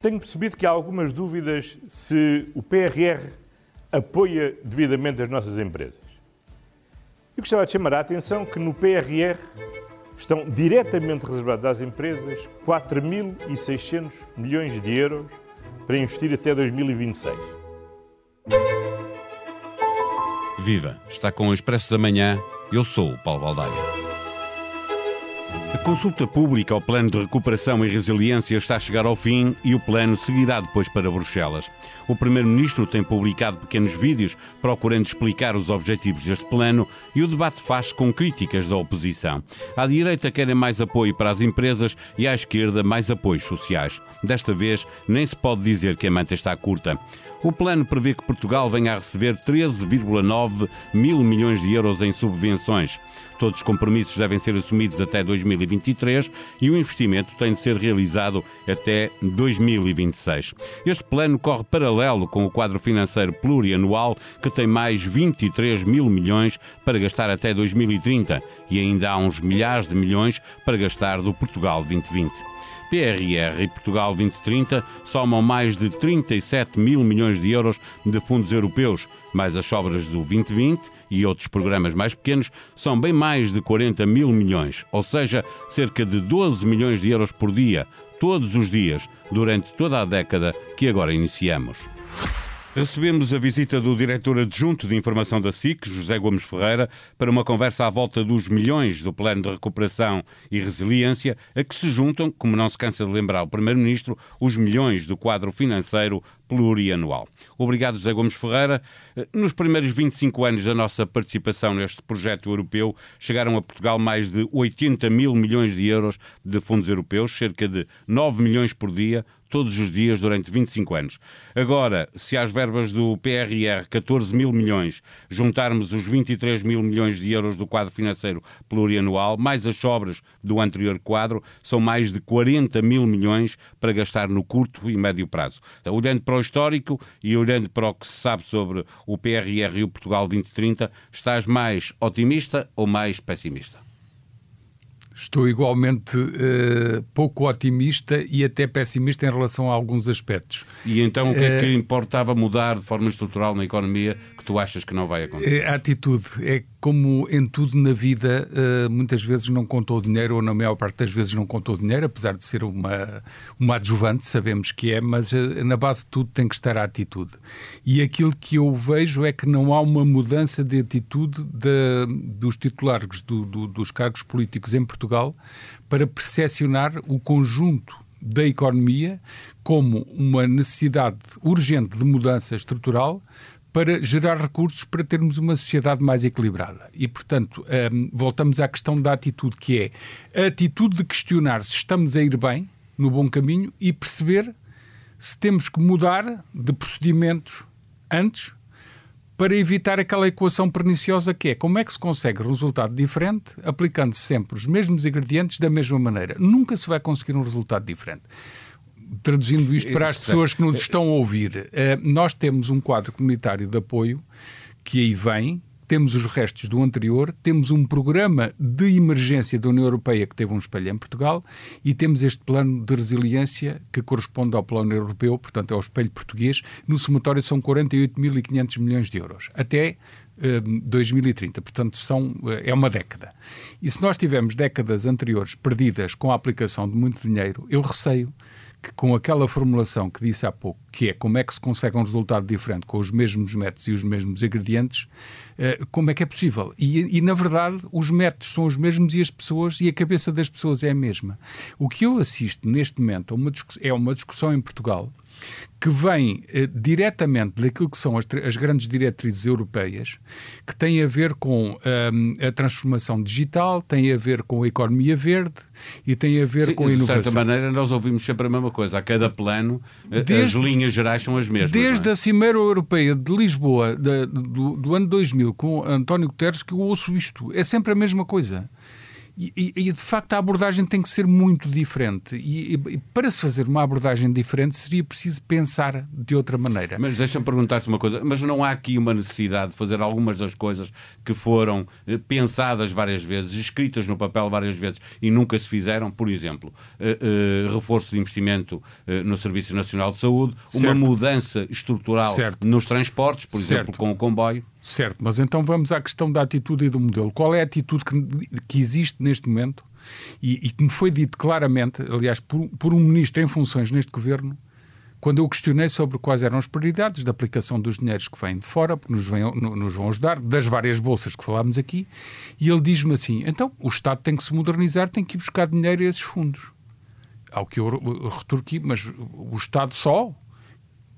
Tenho percebido que há algumas dúvidas se o PRR apoia devidamente as nossas empresas. Eu gostava de chamar a atenção que no PRR estão diretamente reservados às empresas 4.600 milhões de euros para investir até 2026. Viva! Está com o Expresso da Manhã. Eu sou o Paulo Baldaia. A consulta pública ao Plano de Recuperação e Resiliência está a chegar ao fim e o plano seguirá depois para Bruxelas. O Primeiro-Ministro tem publicado pequenos vídeos procurando explicar os objetivos deste plano e o debate faz com críticas da oposição. À direita querem mais apoio para as empresas e à esquerda mais apoios sociais. Desta vez, nem se pode dizer que a manta está curta. O plano prevê que Portugal venha a receber 13,9 mil milhões de euros em subvenções. Todos os compromissos devem ser assumidos até 2023 e o investimento tem de ser realizado até 2026. Este plano corre paralelo com o quadro financeiro plurianual, que tem mais 23 mil milhões para gastar até 2030 e ainda há uns milhares de milhões para gastar do Portugal 2020. PRR e Portugal 2030 somam mais de 37 mil milhões de euros de fundos europeus, mais as sobras do 2020 e outros programas mais pequenos, são bem mais de 40 mil milhões, ou seja, cerca de 12 milhões de euros por dia, todos os dias, durante toda a década que agora iniciamos. Recebemos a visita do diretor adjunto de informação da SIC, José Gomes Ferreira, para uma conversa à volta dos milhões do Plano de Recuperação e Resiliência, a que se juntam, como não se cansa de lembrar o Primeiro-Ministro, os milhões do quadro financeiro plurianual. Obrigado, José Gomes Ferreira. Nos primeiros 25 anos da nossa participação neste projeto europeu, chegaram a Portugal mais de 80 mil milhões de euros de fundos europeus, cerca de 9 milhões por dia, todos os dias durante 25 anos. Agora, se às verbas do PRR 14 mil milhões juntarmos os 23 mil milhões de euros do quadro financeiro plurianual, mais as sobras do anterior quadro, são mais de 40 mil milhões para gastar no curto e médio prazo. Então, olhando para o histórico e olhando para o que se sabe sobre o PRR e o Portugal 2030, estás mais otimista ou mais pessimista? Estou igualmente uh, pouco otimista e até pessimista em relação a alguns aspectos. E então o que é que eh, importava mudar de forma estrutural na economia tu achas que não vai acontecer? A atitude. É como em tudo na vida, uh, muitas vezes não contou dinheiro, ou na maior parte das vezes não contou dinheiro, apesar de ser uma, uma adjuvante, sabemos que é, mas uh, na base de tudo tem que estar a atitude. E aquilo que eu vejo é que não há uma mudança de atitude de, dos titulares do, do, dos cargos políticos em Portugal para percepcionar o conjunto da economia como uma necessidade urgente de mudança estrutural para gerar recursos para termos uma sociedade mais equilibrada. E, portanto, um, voltamos à questão da atitude, que é a atitude de questionar se estamos a ir bem, no bom caminho, e perceber se temos que mudar de procedimentos antes para evitar aquela equação perniciosa que é como é que se consegue resultado diferente aplicando sempre os mesmos ingredientes da mesma maneira. Nunca se vai conseguir um resultado diferente traduzindo isto para as pessoas que nos estão a ouvir, eh, nós temos um quadro comunitário de apoio que aí vem, temos os restos do anterior, temos um programa de emergência da União Europeia que teve um espelho em Portugal e temos este plano de resiliência que corresponde ao plano europeu, portanto é o espelho português. No somatório são 48.500 milhões de euros. Até 2030, eh, portanto são, eh, é uma década. E se nós tivermos décadas anteriores perdidas com a aplicação de muito dinheiro, eu receio que com aquela formulação que disse há pouco, que é como é que se consegue um resultado diferente com os mesmos métodos e os mesmos ingredientes, eh, como é que é possível? E, e, na verdade, os métodos são os mesmos e as pessoas, e a cabeça das pessoas é a mesma. O que eu assisto neste momento é uma discussão em Portugal que vem eh, diretamente daquilo que são as, as, grandes diretrizes europeias, que têm a ver com um, a transformação digital, têm a ver com a economia verde e têm a ver Sim, com a inovação. De certa maneira, nós ouvimos sempre a mesma coisa. A cada plano, eh, desde, as linhas gerais são as mesmas. Desde é? a Cimeira Europeia de Lisboa, do, do ano 2000, com António Guterres, que eu ouço isto. É sempre a mesma coisa. E, e, e, de facto a abordagem tem que ser muito diferente. E, e, para se fazer uma abordagem diferente seria preciso pensar de outra maneira. Mas deixa-me perguntar-te uma coisa: mas não há aqui uma necessidade de fazer algumas das coisas que foram eh, pensadas várias vezes, escritas no papel várias vezes e nunca se fizeram? Por exemplo, eh, eh, reforço de investimento no Serviço Nacional de Saúde, certo. uma mudança estrutural certo. nos transportes, por certo. exemplo, com o comboio. Certo, mas então vamos à questão da atitude e do modelo. Qual é a atitude que, que existe neste momento e, e que me foi dito claramente, aliás, por, por um ministro em funções neste governo, quando eu questionei sobre quais eram as prioridades da aplicação dos dinheiros que vêm de fora, porque nos, vem, nos vão ajudar, das várias bolsas que falámos aqui, e ele diz-me assim: então o Estado tem que se modernizar, tem que ir buscar dinheiro a esses fundos. Ao que eu retorqui, mas o Estado só?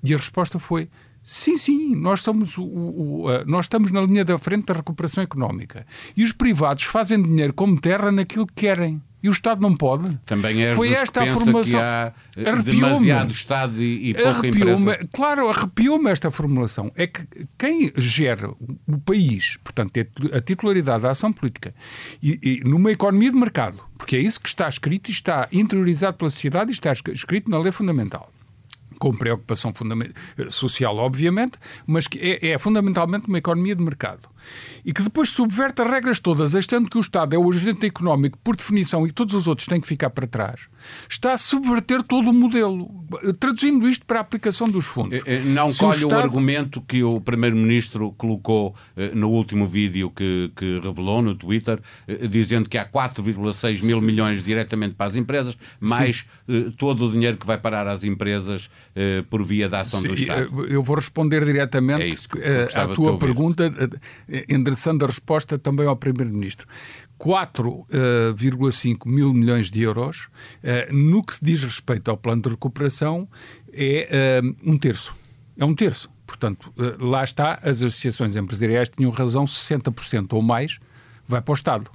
E a resposta foi: Sim, sim, nós, somos o, o, o, nós estamos na linha da frente da recuperação económica. E os privados fazem dinheiro como terra naquilo que querem. E o Estado não pode. Também é Foi esta a formulação. Que há demasiado Estado e, e pouca empresa. Claro, arrepiou-me esta formulação. É que quem gera o país, portanto, a titularidade da ação política, e, e numa economia de mercado, porque é isso que está escrito e está interiorizado pela sociedade e está escrito na lei fundamental com preocupação social, obviamente, mas que é, é fundamentalmente uma economia de mercado e que depois subverte as regras todas, achando que o Estado é o agente económico por definição e todos os outros têm que ficar para trás, está a subverter todo o modelo. Traduzindo isto para a aplicação dos fundos. Eh, eh, não Se colhe o, Estado... o, argumento que o Primeiro-Ministro colocou eh, no último vídeo que, que, revelou no Twitter, dizendo que há 4,6 mil milhões diretamente para as empresas, mais todo o dinheiro que vai parar às empresas por via da ação Sim, do Estado. Eu vou responder diretamente é à tua pergunta endereçando a resposta também ao Primeiro-Ministro. 4,5 uh, mil milhões de euros, uh, no que se diz respeito ao plano de recuperação, é uh, um terço. É um terço. Portanto, lá está, as associações empresariais tinham razão, 60% ou mais vai para o Estado.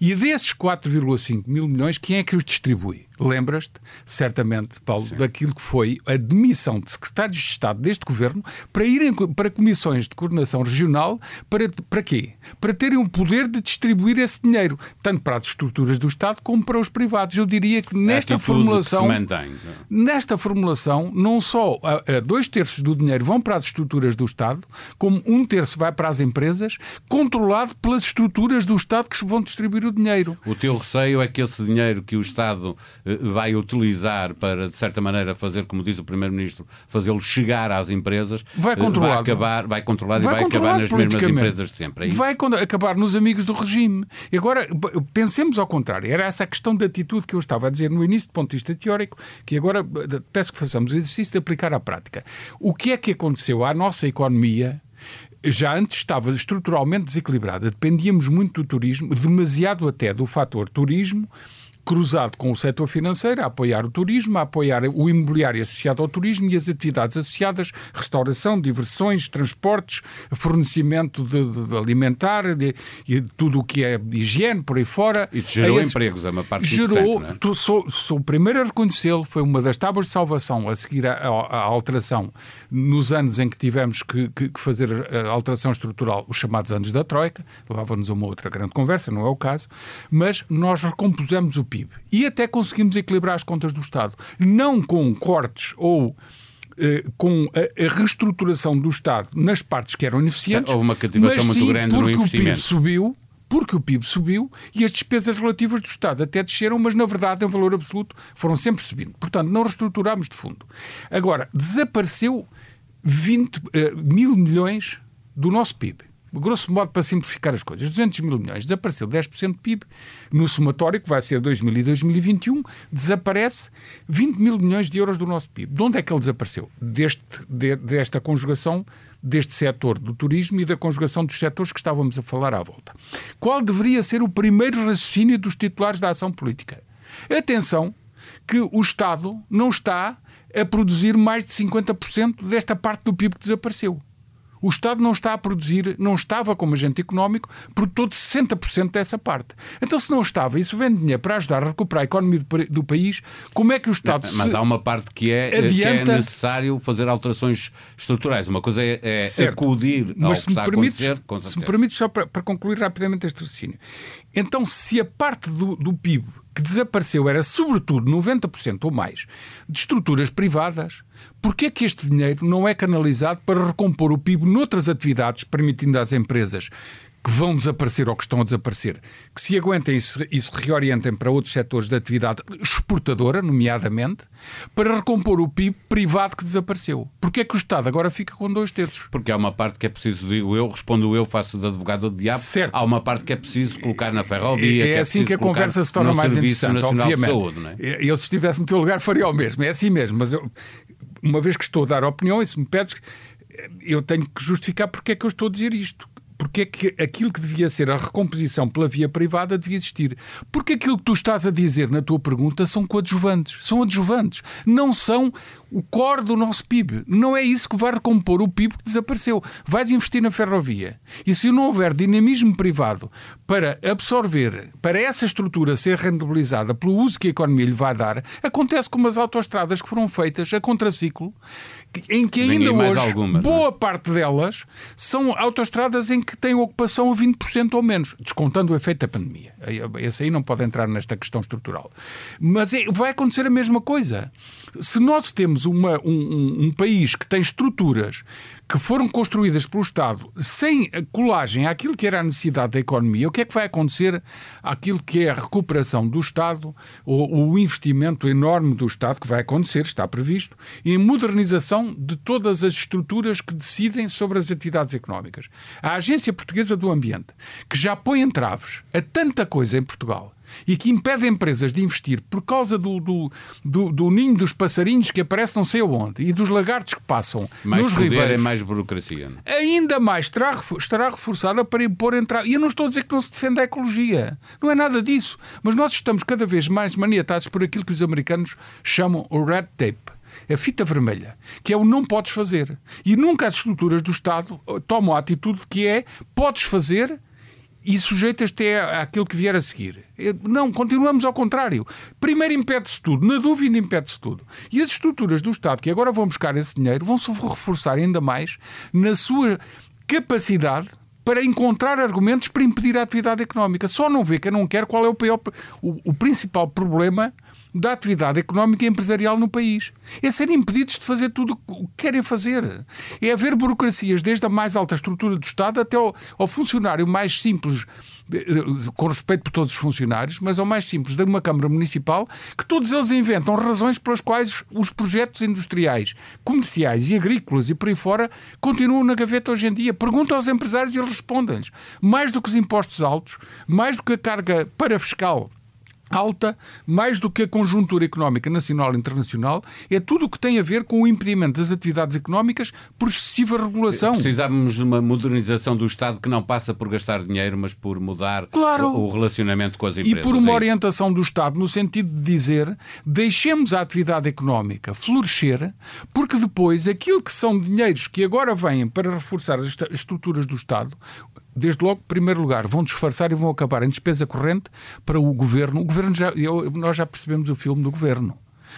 E desses 4,5 mil milhões, quem é que os distribui? Lembras-te, certamente, Paulo, Sim. daquilo que foi a demissão de secretários de Estado deste governo para irem para comissões de coordenação regional para, para quê? Para terem o poder de distribuir esse dinheiro, tanto para as estruturas do Estado como para os privados. Eu diria que nesta formulação. Mantém, nesta formulação, não só a, a dois terços do dinheiro vão para as estruturas do Estado, como um terço vai para as empresas, controlado pelas estruturas do Estado que vão distribuir o dinheiro. O teu receio é que esse dinheiro que o Estado vai utilizar para, de certa maneira, fazer, como diz o Primeiro-Ministro, fazê-lo chegar às empresas, vai, eh, vai acabar, vai controlar vai e vai acabar nas mesmas empresas de sempre. É vai acabar nos amigos do regime. E agora, pensemos ao contrário. Era essa a questão de atitude que eu estava a dizer no início, do ponto de vista teórico, que agora eh, peço que façamos o exercício de aplicar à prática. O que é que aconteceu à nossa economia já antes estava estruturalmente desequilibrada. Dependíamos muito do turismo, demasiado até do fator turismo cruzado com o setor financeiro, a apoiar o turismo, a apoiar o imobiliário associado ao turismo e as atividades associadas, restauração, diversões, transportes, fornecimento de, de alimentar de, e tudo o que é higiene, por aí fora. Isso gerou é esse, empregos, é uma parte Gerou, é? tu, sou, sou o primeiro a reconhecê-lo, foi uma das tábuas de salvação a seguir a alteração nos anos em que tivemos que, que, que, fazer a alteração estrutural, os chamados anos da Troika, levava-nos a uma outra grande conversa, não é o caso, mas nós recompusemos o PIB PIB. E até conseguimos equilibrar as contas do Estado. Não com cortes ou eh, com a, reestruturação do Estado nas partes que eram ineficientes. Houve uma cativação muito grande no investimento. O PIB subiu, porque o PIB subiu e as despesas relativas do Estado até desceram, mas na verdade, em valor absoluto, foram sempre subindo. Portanto, não reestruturámos de fundo. Agora, desapareceu 20 uh, eh, mil milhões do nosso PIB grosso modo, para simplificar as coisas, 200 mil milhões, desapareceu 10% do PIB, no somatório, que vai ser 2000 e 2021, desaparece 20 mil milhões de euros do nosso PIB. De onde é que ele desapareceu? Deste, de, desta conjugação deste setor do turismo e da conjugação dos setores que estávamos a falar à volta. Qual deveria ser o primeiro raciocínio dos titulares da ação política? Atenção que o Estado não está a produzir mais de 50% desta parte do PIB que desapareceu. O Estado não está a produzir, não estava como agente económico, produtor de 60% dessa parte. Então, se não estava e se vende dinheiro para ajudar a recuperar a economia do, país, como é que o Estado Mas há uma parte que é, adianta... que é necessário fazer alterações estruturais. Uma coisa é, é acudir ao mas que está permite, a acontecer. Se me permite, só para, para concluir rapidamente este raciocínio. Então, se a parte do, do PIB que desapareceu era, sobretudo, 90% ou mais de estruturas privadas, porquê é que este dinheiro não é canalizado para recompor o PIB noutras atividades, permitindo às empresas que vão desaparecer ou que estão a desaparecer, que se aguentem e se, e se reorientem para outros setores de atividade exportadora, nomeadamente, para recompor o PIB privado que desapareceu. Porquê é que o Estado agora fica com dois terços? Porque há uma parte que é preciso, digo eu, respondo eu, faço de advogado do diabo, certo. há uma parte que é preciso colocar na ferrovia. É, é, é assim que a conversa se torna mais interessante, obviamente. Saúde, não é? Eu, se estivesse no teu lugar, faria o mesmo. É assim mesmo, mas eu, uma vez que estou a dar opinião, e se me pedes, eu tenho que justificar porque é que eu estou a dizer isto porque é que aquilo que devia ser a recomposição pela via privada devia existir. Porque aquilo que tu estás a dizer na tua pergunta são coadjuvantes, são adjuvantes, não são o core do nosso PIB. Não é isso que vai recompor o PIB que desapareceu. Vais investir na ferrovia. E se não houver dinamismo privado para absorver, para essa estrutura ser rentabilizada pelo uso que a economia lhe vai dar, acontece como as autoestradas que foram feitas a contraciclo, em que ainda hoje, algumas, é? boa parte delas são autoestradas em que têm ocupação a 20% ou menos, descontando o efeito da pandemia. Esse aí não pode entrar nesta questão estrutural. Mas é, vai acontecer a mesma coisa. Se nós temos uma, um, um, país que tem estruturas que foram construídas pelo Estado sem colagem àquilo que era a necessidade da economia, o que é que vai acontecer àquilo que é a recuperação do Estado, ou o investimento enorme do Estado, que vai acontecer, está previsto, em modernização de todas as estruturas que decidem sobre as atividades económicas. A Agência Portuguesa do Ambiente, que já põe entraves a tanta coisa em Portugal, e que impede empresas de investir por causa do, do, do, do ninho dos passarinhos que aparece não sei onde e dos lagartos que passam mais nos poder ribeiros. é mais burocracia. Não? Ainda mais estará, estará reforçada para impor entrar. E eu não estou a dizer que não se defenda a ecologia. Não é nada disso. Mas nós estamos cada vez mais maniatados por aquilo que os americanos chamam o red tape a fita vermelha, que é o não podes fazer. E nunca as estruturam do Estado tomam a atitude que é podes fazer e sujeitas-te àquilo que vier a seguir. Não, continuamos ao contrário. Primeiro impede-se tudo, na dúvida impede-se tudo. E as estruturas do Estado que agora vão buscar esse dinheiro vão se reforçar ainda mais na sua capacidade para encontrar argumentos para impedir a atividade económica. Só não vê quem não quer qual é o, pior, o, o principal problema da atividade económica e empresarial no país. É serem impedidos de fazer tudo o que querem fazer. É haver burocracias, desde a mais alta estrutura do Estado até ao, ao funcionário mais simples, com respeito por todos os funcionários, mas ao mais simples de uma Câmara Municipal, que todos eles inventam razões pelas quais os projetos industriais, comerciais e agrícolas e por aí fora continuam na gaveta hoje em dia. Perguntam aos empresários e eles respondem-lhes. Mais do que os impostos altos, mais do que a carga para fiscal alta, mais do que a conjuntura económica nacional e internacional, é tudo o que tem a ver com o impedimento das atividades económicas por excessiva regulação. Precisávamos de uma modernização do Estado que não passa por gastar dinheiro, mas por mudar claro. o, relacionamento com as empresas. E por uma é orientação do Estado no sentido de dizer deixemos a atividade económica florescer, porque depois aquilo que são dinheiros que agora vêm para reforçar as estruturas do Estado, desde logo, em primeiro lugar, vão disfarçar e vão acabar em despesa corrente para o governo. O governo já, eu, nós já percebemos o filme do governo.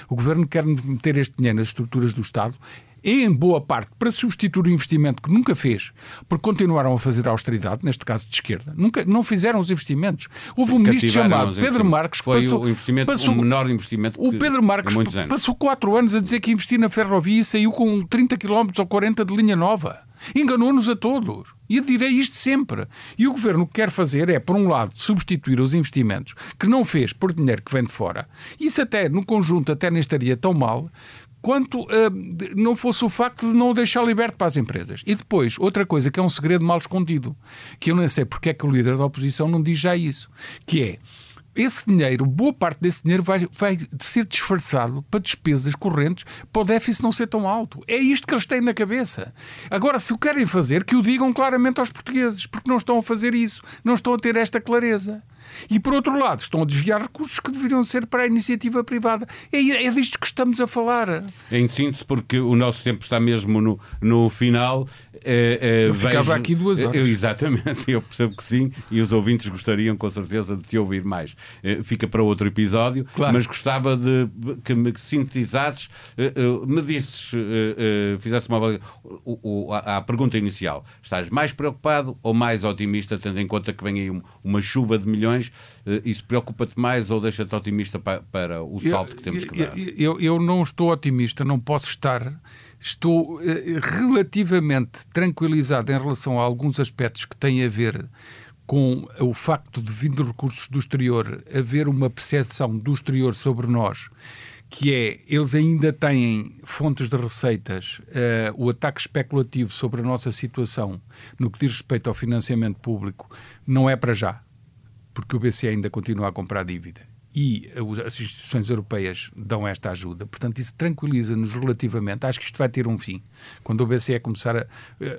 O governo quer meter este dinheiro nas estruturas do Estado em boa parte para substituir o investimento que nunca fez, porque continuaram a fazer a austeridade, neste caso de esquerda. Nunca, não fizeram os investimentos. Houve um ministro chamado Pedro Marques que Foi passou, o, investimento, passou, o menor investimento O Pedro Marques passou quatro anos a dizer que investir na ferrovia e saiu com 30 km ou 40 de linha nova. Enganou-nos a todos. E direi isto sempre. E o governo que quer fazer é, por um lado, substituir os investimentos que não fez por dinheiro que vem de fora. Isso até, no conjunto, até nem estaria tão mal quanto uh, não fosse o facto de não o deixar liberto para as empresas. E depois, outra coisa que é um segredo mal escondido, que eu nem sei porque é que o líder da oposição não diz já isso, que é esse dinheiro, boa parte desse dinheiro vai, vai ser disfarçado para despesas correntes para o déficit não ser tão alto. É isto que eles têm na cabeça. Agora, se o querem fazer, que o digam claramente aos portugueses, porque não estão a fazer isso, não estão a ter esta clareza. E, por outro lado, estão a desviar recursos que deveriam ser para a iniciativa privada. É, é disto que estamos a falar. Em síntese, porque o nosso tempo está mesmo no, no final. É, é, eu ficava vejo... aqui duas horas. exatamente, eu percebo que sim, e os ouvintes gostariam com certeza de te ouvir mais. Fica para outro episódio, claro. mas gostava de que me sintetizasses, me disses, fizesse uma a, pergunta inicial. Estás mais preocupado ou mais otimista, tendo em conta que vem aí uma chuva de milhões? Isso preocupa-te mais ou deixa-te otimista para, para o salto que temos que dar? Eu, eu, eu não estou otimista, não posso estar estou eh, relativamente tranquilizado em relação a alguns aspectos que têm a ver com o facto de, vindo recursos do exterior, haver uma percepção do exterior sobre nós, que é, eles ainda têm fontes de receitas, uh, o ataque especulativo sobre a nossa situação no que diz respeito ao financiamento público, não é para já, porque o BCE ainda continua a comprar dívida e as instituições europeias dão esta ajuda. Portanto, isso tranquiliza-nos relativamente. Acho que isto vai ter um fim. Quando o BCE começar a,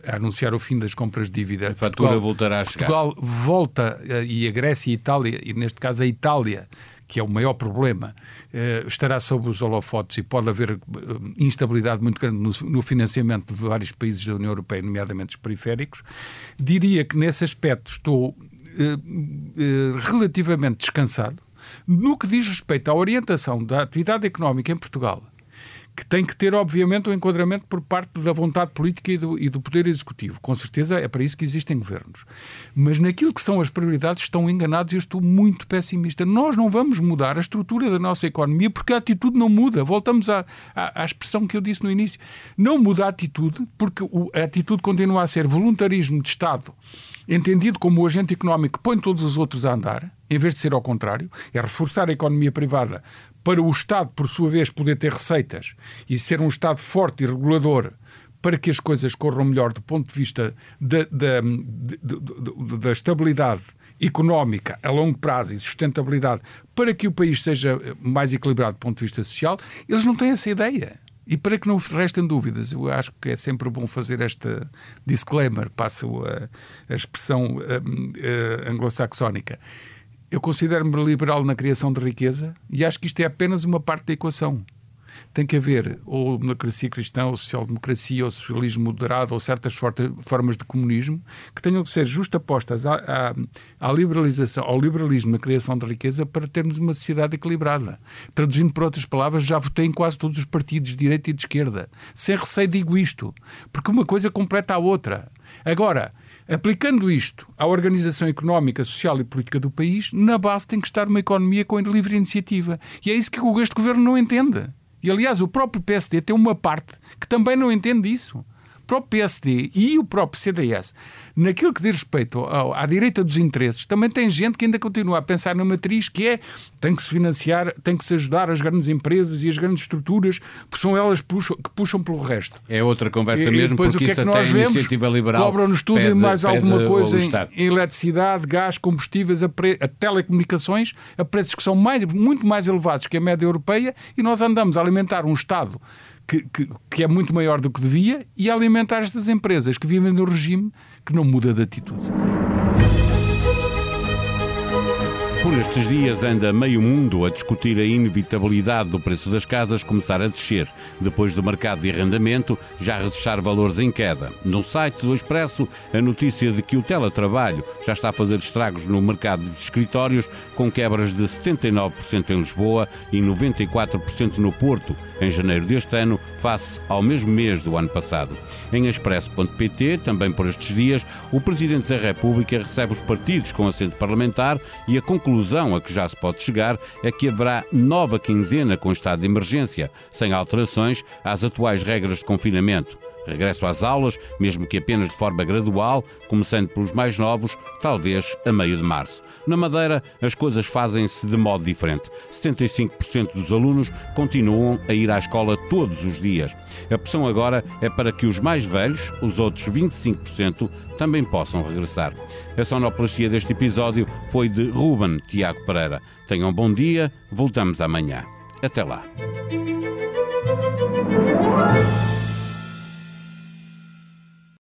a anunciar o fim das compras de dívida, a fatura Portugal, voltará a chegar. Portugal volta, eh, e a Grécia e a Itália, e neste caso a Itália, que é o maior problema, eh, estará sob os holofotes e pode haver eh, instabilidade muito grande no, financiamento de vários países da União Europeia, nomeadamente os periféricos. Diria que nesse aspecto estou relativamente descansado no que diz respeito à orientação da atividade económica em Portugal, que tem que ter, obviamente, um enquadramento por parte da vontade política e do, e do, Poder Executivo. Com certeza é para isso que existem governos. Mas naquilo que são as prioridades estão enganados e eu estou muito pessimista. Nós não vamos mudar a estrutura da nossa economia porque a atitude não muda. Voltamos à, à, à expressão que eu disse no início. Não muda a atitude porque o, a atitude continua a ser voluntarismo de Estado entendido como o agente económico que põe todos os outros a andar, em vez de ser ao contrário, é reforçar a economia privada para o Estado, por sua vez, poder ter receitas e ser um Estado forte e regulador para que as coisas corram melhor do ponto de vista da, da, da, da estabilidade económica a longo prazo e sustentabilidade para que o país seja mais equilibrado do ponto de vista social, eles não têm essa ideia. E para que não restem dúvidas, eu acho que é sempre bom fazer esta disclaimer, passo a, a expressão uh, uh, anglo-saxónica. Eu considero-me liberal na criação de riqueza e acho que isto é apenas uma parte da equação tem que haver ou democracia cristã, ou social-democracia, ou socialismo moderado, ou certas formas de comunismo que tenham que ser justapostas à, à, à liberalização, ao liberalismo na criação de riqueza para termos uma sociedade equilibrada. Traduzindo por outras palavras, já votei em quase todos os partidos de direita e de esquerda. Sem receio digo isto, porque uma coisa completa a outra. Agora, Aplicando isto à organização económica, social e política do país, na base tem que estar uma economia com livre iniciativa. E é isso que este governo não entende. E aliás, o próprio PSD tem uma parte que também não entende isso próprio PSD e o próprio CDS, naquilo que diz respeito ao, à direita dos interesses, também tem gente que ainda continua a pensar na matriz que é tem que se financiar, tem que se ajudar as grandes empresas e as grandes estruturas, porque são elas puxam, que puxam pelo resto. É outra conversa e, mesmo, e depois, porque o que é que nós vemos? Cobram-nos tudo pede, e mais alguma coisa em, em, eletricidade, gás, combustíveis, a, pre, a telecomunicações, a preços que são mais, muito mais elevados que a média europeia e nós andamos a alimentar um Estado que, que, que, é muito maior do que devia e alimentar estas empresas que vivem no regime que não muda de atitude. Por estes dias anda meio mundo a discutir a inevitabilidade do preço das casas começar a descer, depois do mercado de arrendamento já registrar valores em queda. No site do Expresso, a notícia de que o teletrabalho já está a fazer estragos no mercado de escritórios, com quebras de 79% em Lisboa e 94% no Porto, em janeiro deste ano, face ao mesmo mês do ano passado. Em expresso.pt, também por estes dias, o Presidente da República recebe os partidos com assento parlamentar e a conclusão a que já se pode chegar é que haverá nova quinzena com estado de emergência, sem alterações às atuais regras de confinamento regresso às aulas, mesmo que apenas de forma gradual, começando pelos mais novos, talvez a meio de março. Na Madeira, as coisas fazem-se de modo diferente. 75% dos alunos continuam a ir à escola todos os dias. A pressão agora é para que os mais velhos, os outros 25%, também possam regressar. A sonoplastia deste episódio foi de Ruben Tiago Pereira. Tenham um bom dia, voltamos amanhã. Até lá.